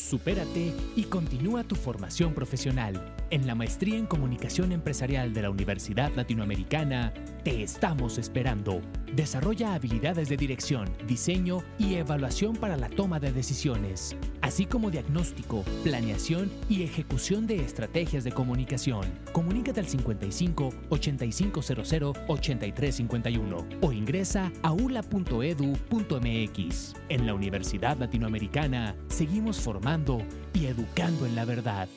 Supérate y continúa tu formación profesional. En la maestría en comunicación empresarial de la Universidad Latinoamericana, te estamos esperando. Desarrolla habilidades de dirección, diseño y evaluación para la toma de decisiones, así como diagnóstico, planeación y ejecución de estrategias de comunicación. Comunícate al 55 8500 8351 o ingresa a ula.edu.mx. En la Universidad Latinoamericana seguimos formando y educando en la verdad.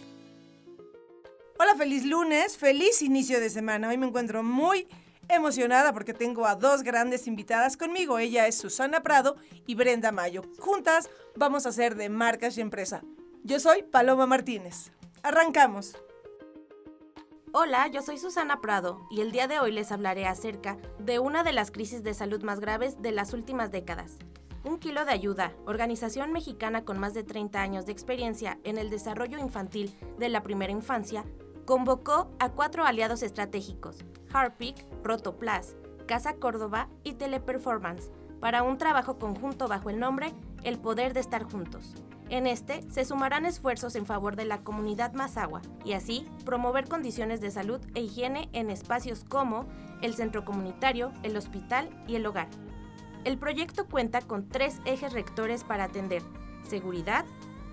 Hola, feliz lunes, feliz inicio de semana. Hoy me encuentro muy emocionada porque tengo a dos grandes invitadas conmigo. Ella es Susana Prado y Brenda Mayo. Juntas vamos a hacer de marcas y empresa. Yo soy Paloma Martínez. Arrancamos. Hola, yo soy Susana Prado y el día de hoy les hablaré acerca de una de las crisis de salud más graves de las últimas décadas. Un kilo de ayuda, organización mexicana con más de 30 años de experiencia en el desarrollo infantil de la primera infancia, convocó a cuatro aliados estratégicos, Harpic, Rotoplas, Casa Córdoba y Teleperformance, para un trabajo conjunto bajo el nombre El Poder de Estar Juntos. En este se sumarán esfuerzos en favor de la comunidad Mazagua y así promover condiciones de salud e higiene en espacios como el centro comunitario, el hospital y el hogar. El proyecto cuenta con tres ejes rectores para atender seguridad,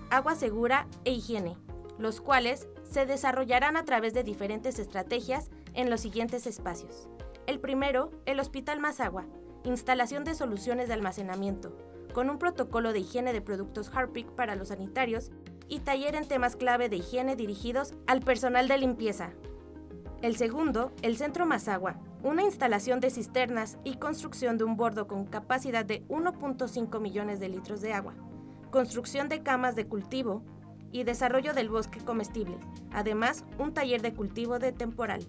agua segura e higiene, los cuales se desarrollarán a través de diferentes estrategias en los siguientes espacios. El primero, el Hospital Mazagua, instalación de soluciones de almacenamiento, con un protocolo de higiene de productos Harpic para los sanitarios y taller en temas clave de higiene dirigidos al personal de limpieza. El segundo, el Centro Mazagua, una instalación de cisternas y construcción de un bordo con capacidad de 1.5 millones de litros de agua, construcción de camas de cultivo y desarrollo del bosque comestible, además un taller de cultivo de temporal.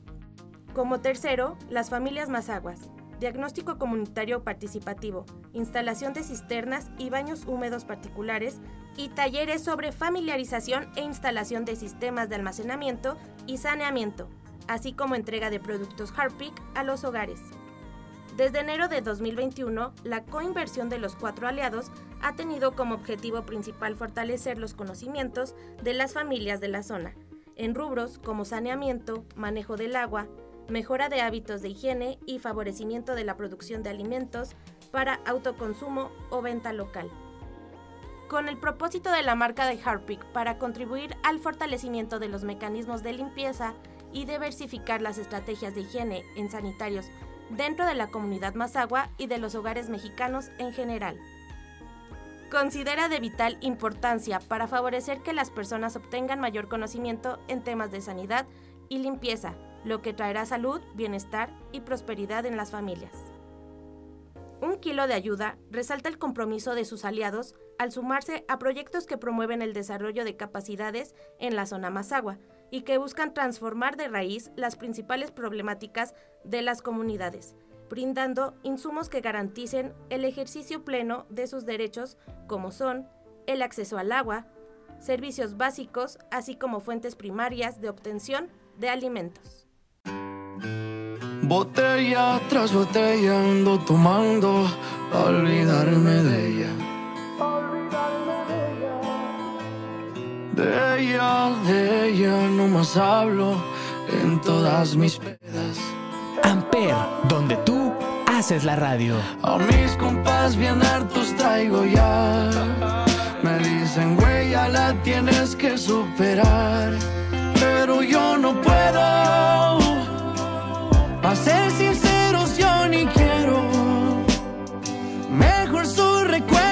Como tercero, las familias Mazaguas, diagnóstico comunitario participativo, instalación de cisternas y baños húmedos particulares y talleres sobre familiarización e instalación de sistemas de almacenamiento y saneamiento, así como entrega de productos Harpic a los hogares. Desde enero de 2021, la coinversión de los cuatro aliados ha tenido como objetivo principal fortalecer los conocimientos de las familias de la zona, en rubros como saneamiento, manejo del agua, mejora de hábitos de higiene y favorecimiento de la producción de alimentos para autoconsumo o venta local. Con el propósito de la marca de Harpic para contribuir al fortalecimiento de los mecanismos de limpieza y diversificar las estrategias de higiene en sanitarios dentro de la comunidad Mazagua y de los hogares mexicanos en general. Considera de vital importancia para favorecer que las personas obtengan mayor conocimiento en temas de sanidad y limpieza, lo que traerá salud, bienestar y prosperidad en las familias. Un kilo de ayuda resalta el compromiso de sus aliados al sumarse a proyectos que promueven el desarrollo de capacidades en la zona Mazagua y que buscan transformar de raíz las principales problemáticas de las comunidades, brindando insumos que garanticen el ejercicio pleno de sus derechos como son el acceso al agua, servicios básicos, así como fuentes primarias de obtención de alimentos. Botella tras botella ando tomando pa' olvidarme de ella. De ella, de ella no más hablo en todas mis pedas. Amper, donde tú haces la radio. A mis compas bien hartos traigo ya. Me dicen, güey, ya la tienes que superar. Pero yo no puedo. A ser sinceros, yo ni quiero. Mejor su recuerdo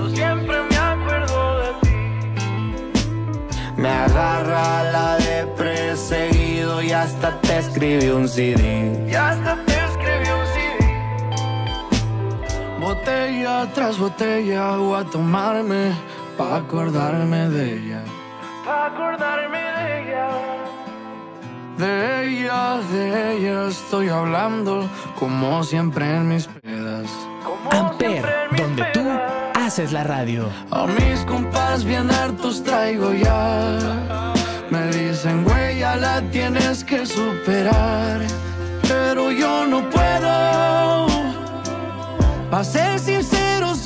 Me agarra la de seguido y hasta te escribí un CD. Y hasta te escribí un CD. Botella tras botella voy a tomarme pa' acordarme de ella. Pa' acordarme de ella. De ella, de ella estoy hablando como siempre en mis pedas. Amper, donde tú haces la radio. A mis compas bien hartos traigo ya. Me dicen, güey, ya la tienes que superar. Pero yo no puedo. Pa' ser sinceros,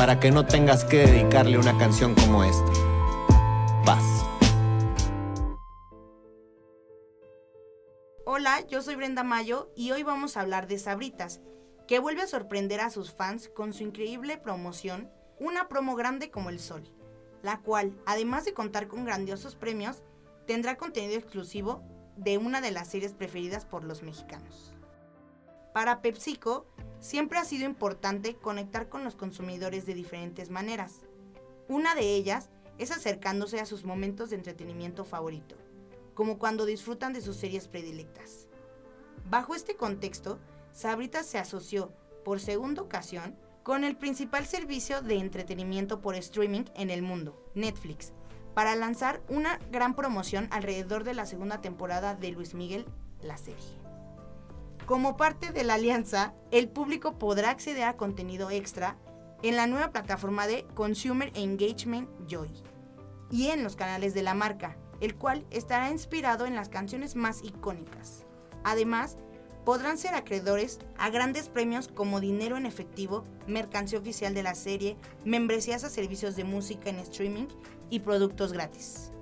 para que no tengas que dedicarle una canción como esta. Paz. Hola, yo soy Brenda Mayo y hoy vamos a hablar de Sabritas, que vuelve a sorprender a sus fans con su increíble promoción, una promo grande como el sol, la cual, además de contar con grandiosos premios, tendrá contenido exclusivo de una de las series preferidas por los mexicanos. Para PepsiCo, siempre ha sido importante conectar con los consumidores de diferentes maneras. Una de ellas es acercándose a sus momentos de entretenimiento favorito como cuando disfrutan de sus series predilectas. Bajo este contexto, Sabritas se asoció, por segunda ocasión, con el principal servicio de entretenimiento por streaming en el mundo, Netflix, para lanzar una gran promoción alrededor de la segunda temporada de Luis Miguel, la serie. Como parte de la alianza, el público podrá acceder a contenido extra en la nueva plataforma de Consumer Engagement Joy y en los canales de la marca, el cual estará inspirado en las canciones más icónicas. Además, podrán ser acreedores a grandes premios como dinero en efectivo, mercancía oficial de la serie, membresías a servicios de música en streaming y productos gratis.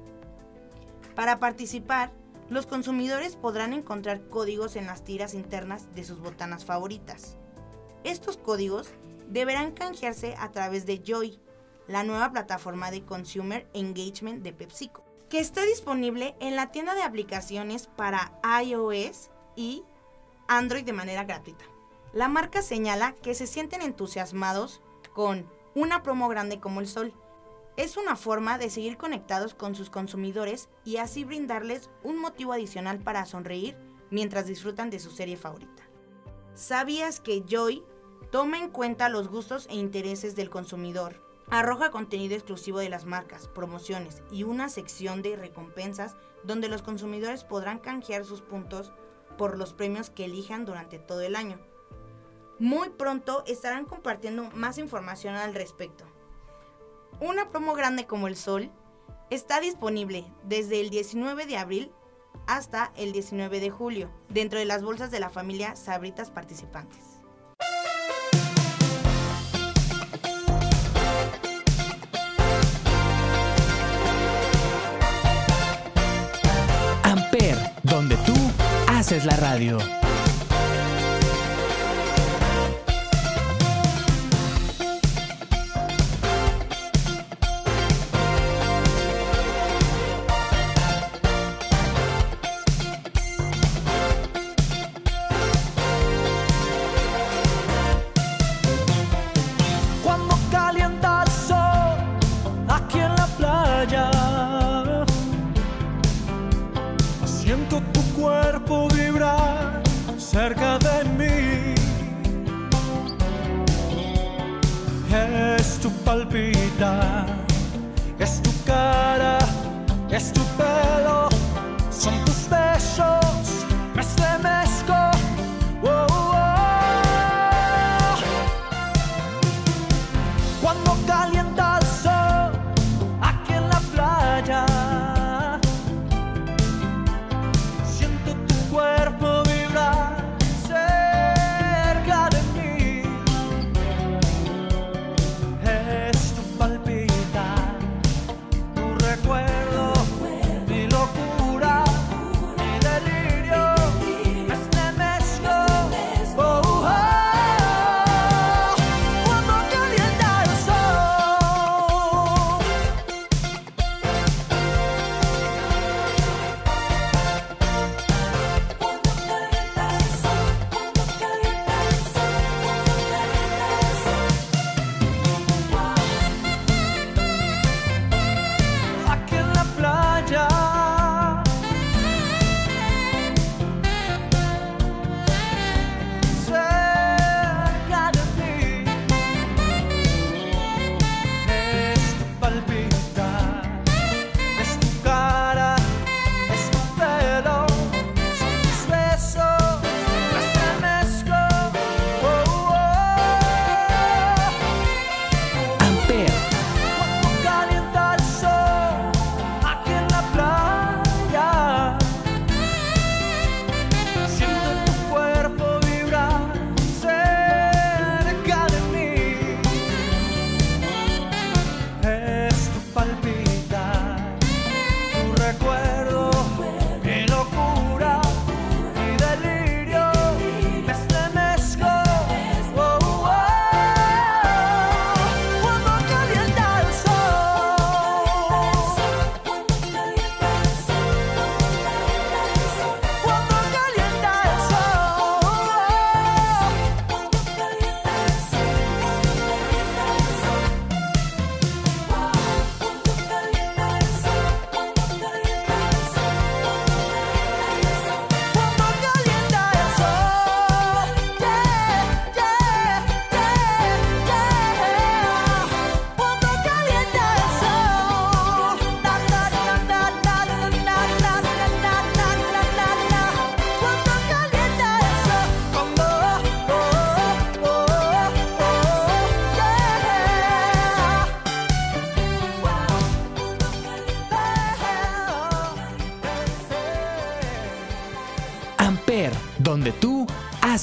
Para participar, los consumidores podrán encontrar códigos en las tiras internas de sus botanas favoritas. Estos códigos deberán canjearse a través de Joy, la nueva plataforma de Consumer Engagement de PepsiCo que está disponible en la tienda de aplicaciones para iOS y Android de manera gratuita. La marca señala que se sienten entusiasmados con una promo grande como el sol. Es una forma de seguir conectados con sus consumidores y así brindarles un motivo adicional para sonreír mientras disfrutan de su serie favorita. ¿Sabías que Joy toma en cuenta los gustos e intereses del consumidor Arroja contenido exclusivo de las marcas, promociones y una sección de recompensas donde los consumidores podrán canjear sus puntos por los premios que elijan durante todo el año. Muy pronto estarán compartiendo más información al respecto. Una promo grande como el Sol está disponible desde el 19 de abril hasta el 19 de julio dentro de las bolsas de la familia Sabritas participantes. donde tú haces la radio. cerca de mí. Es tu palpitar.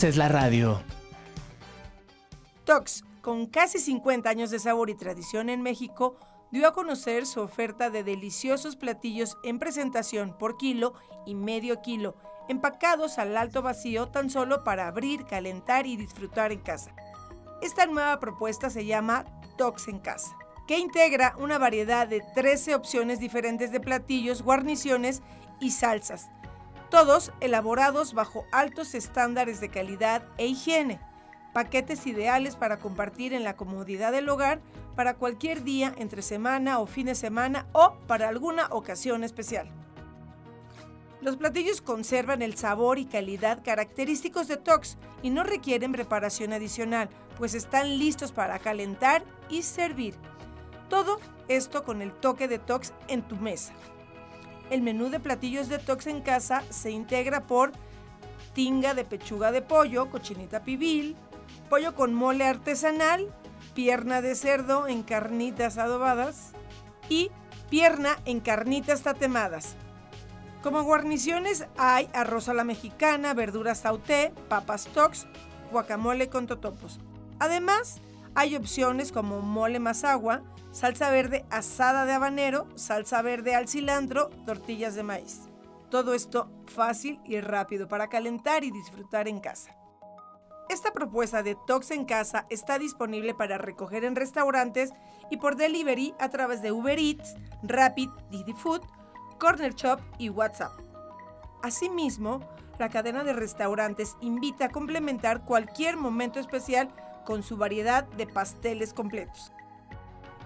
Haces la radio. Tox, con casi 50 años de sabor y tradición en México, dio a conocer su oferta de deliciosos platillos en presentación por kilo y medio kilo, empacados al alto vacío tan solo para abrir, calentar y disfrutar en casa. Esta nueva propuesta se llama Tox en casa, que integra una variedad de 13 opciones diferentes de platillos, guarniciones y salsas, todos elaborados bajo altos estándares de calidad e higiene paquetes ideales para compartir en la comodidad del hogar para cualquier día entre semana o fin de semana o para alguna ocasión especial. Los platillos conservan el sabor y calidad característicos de Tox y no requieren preparación adicional, pues están listos para calentar y servir. Todo esto con el toque de Tox en tu mesa. El menú de platillos de Tox en casa se integra por tinga de pechuga de pollo, cochinita pibil, pollo con mole artesanal, pierna de cerdo en carnitas adobadas y pierna en carnitas tatemadas. Como guarniciones hay arroz a la mexicana, verduras sauté, papas tox, guacamole con totopos. Además, hay opciones como mole más agua, salsa verde asada de habanero, salsa verde al cilantro, tortillas de maíz. Todo esto fácil y rápido para calentar y disfrutar en casa. Esta propuesta de Tox en casa está disponible para recoger en restaurantes y por delivery a través de Uber Eats, Rapid, Didi Food, Corner Shop y WhatsApp. Asimismo, la cadena de restaurantes invita a complementar cualquier momento especial con su variedad de pasteles completos.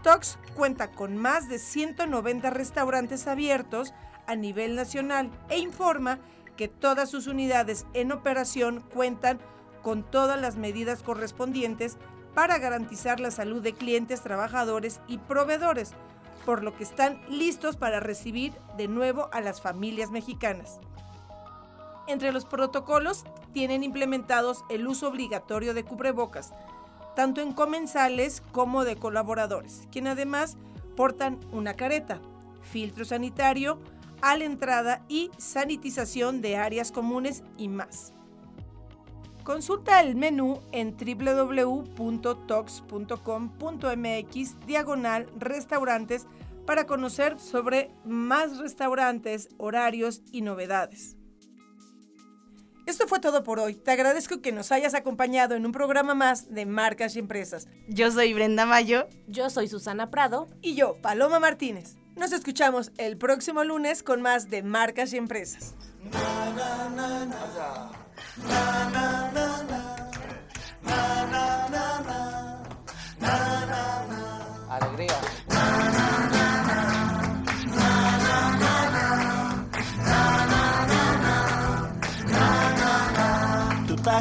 Tox cuenta con más de 190 restaurantes abiertos a nivel nacional e informa que todas sus unidades en operación cuentan con todas las medidas correspondientes para garantizar la salud de clientes, trabajadores y proveedores, por lo que están listos para recibir de nuevo a las familias mexicanas. Entre los protocolos tienen implementados el uso obligatorio de cubrebocas, tanto en comensales como de colaboradores, quien además portan una careta, filtro sanitario a la entrada y sanitización de áreas comunes y más. Consulta el menú en www.tox.com.mx diagonal restaurantes para conocer sobre más restaurantes, horarios y novedades. Esto fue todo por hoy. Te agradezco que nos hayas acompañado en un programa más de Marcas y Empresas. Yo soy Brenda Mayo. Yo soy Susana Prado. Y yo, Paloma Martínez. Nos escuchamos el próximo lunes con más de Marcas y Empresas.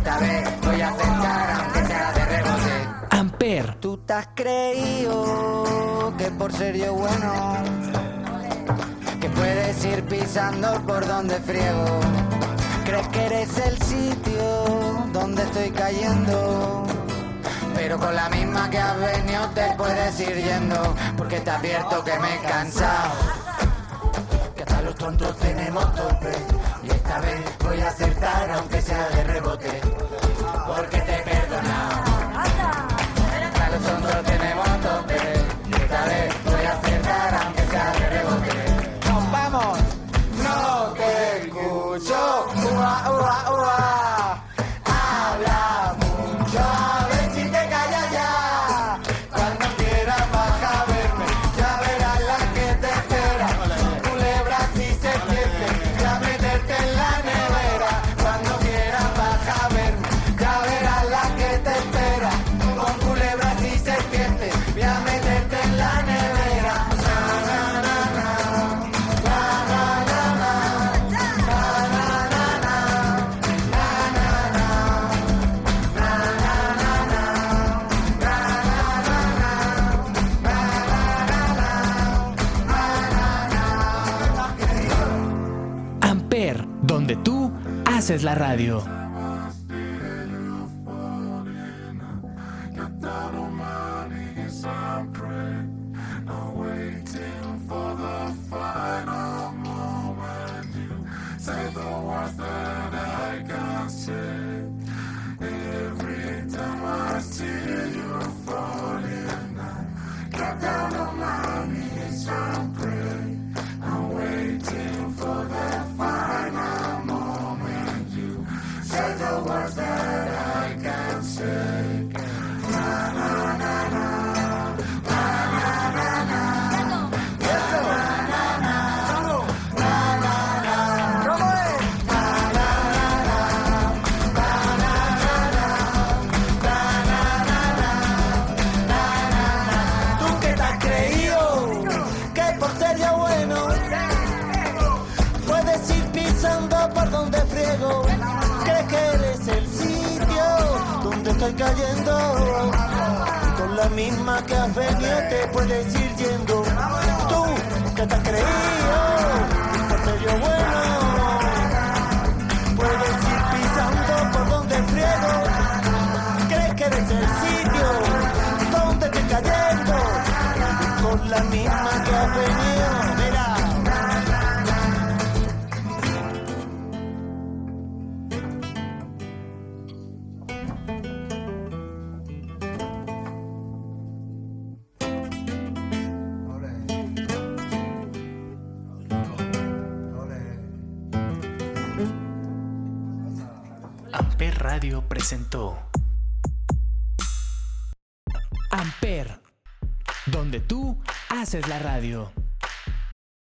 esta vez voy a acertar aunque sea de rebote. Amper, Tú te has creído que por ser yo bueno Que puedes ir pisando por donde friego. Crees que eres el sitio donde estoy cayendo Pero con la misma que has venido te puedes ir yendo Porque te advierto que me he cansado. Que hasta los tontos tenemos tope Y esta vez voy a acertar aunque sea de rebote Porque te he perdonado a los tontos tenemos tope esta vez voy a acertar aunque sea de rebote ¡Nos vamos! No te escucho ¡Ua, ua, ua! Haces la radio. Que eres el Haces la radio.